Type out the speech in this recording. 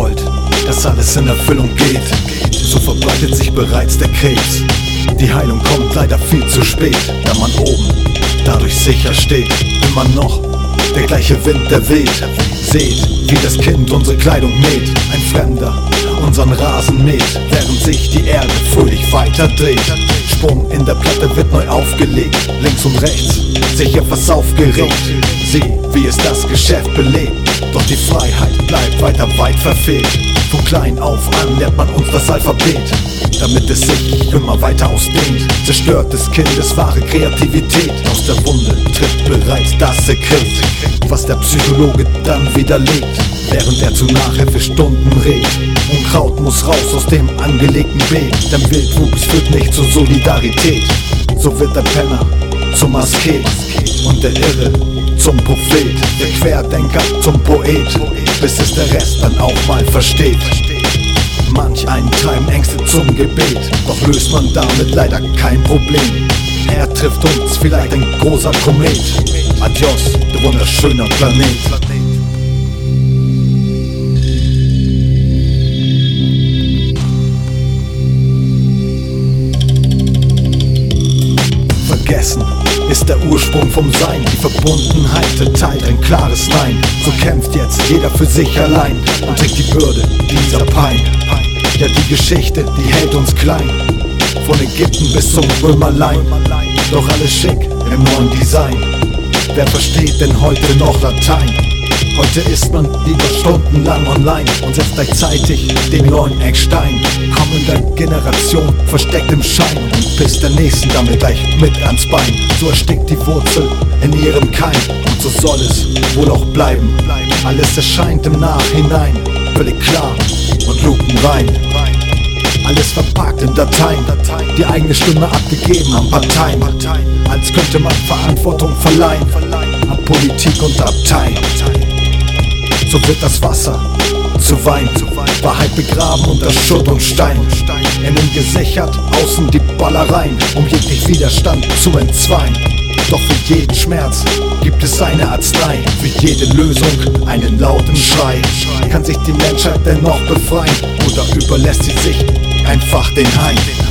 wollt, dass alles in Erfüllung geht, so verbreitet sich bereits der Krebs. Die Heilung kommt leider viel zu spät, da man oben dadurch sicher steht. Immer noch der gleiche Wind, der weht. Seht, wie das Kind unsere Kleidung näht. Ein Fremder unseren Rasen mäht, während sich die Erde fröhlich weiter dreht. Sprung in der Platte wird neu aufgelegt, links und rechts sich etwas aufgeregt. Sieh, wie es das Geschäft belebt, doch die Freiheit bleibt weiter weit verfehlt. Von klein auf an lernt man uns das Alphabet, damit es sich immer weiter ausdehnt. Zerstört des Kindes wahre Kreativität, aus der Wunde tritt bereits das Sekret, was der Psychologe dann widerlegt, während er zu Nachhilfestunden rät. Unkraut muss raus aus dem angelegten Beet, denn Wildwuchs führt nicht zur Solidarität. So wird der Penner zum Asket und der Irre zum Prophet, der Querdenker zum Poet, bis es der Rest dann auch mal versteht. Manch einen treiben Ängste zum Gebet, doch löst man damit leider kein Problem. Er trifft uns vielleicht ein großer Komet. Adios, du wunderschöner Planet. Vergessen ist der Ursprung vom Sein. Die Verbundenheit erteilt ein klares Nein. So kämpft jetzt jeder für sich allein und trägt die Bürde dieser Pein. Ja, die Geschichte, die hält uns klein. Von Ägypten bis zum Römerlein. Doch alles schick im neuen Design. Wer versteht denn heute noch Latein? Heute ist man lieber stundenlang online und setzt gleichzeitig den neuen Eckstein. Kommender Generation versteckt im Schein und pisst der nächsten damit gleich mit ans Bein. So erstickt die Wurzel in ihrem Keim und so soll es wohl auch bleiben. Alles erscheint im Nachhinein völlig klar und Lupen rein. Alles verpackt in Dateien, die eigene Stimme abgegeben an Parteien, als könnte man Verantwortung verleihen an Politik und Abteien. So wird das Wasser zu Wein, Wahrheit begraben unter Schutt und Stein. Innen gesichert, außen die Ballereien, um jeglich Widerstand zu entzweien. Doch für jeden Schmerz gibt es eine Arznei, für jede Lösung einen lauten Schrei. Kann sich die Menschheit dennoch befreien oder überlässt sie sich einfach den Hain?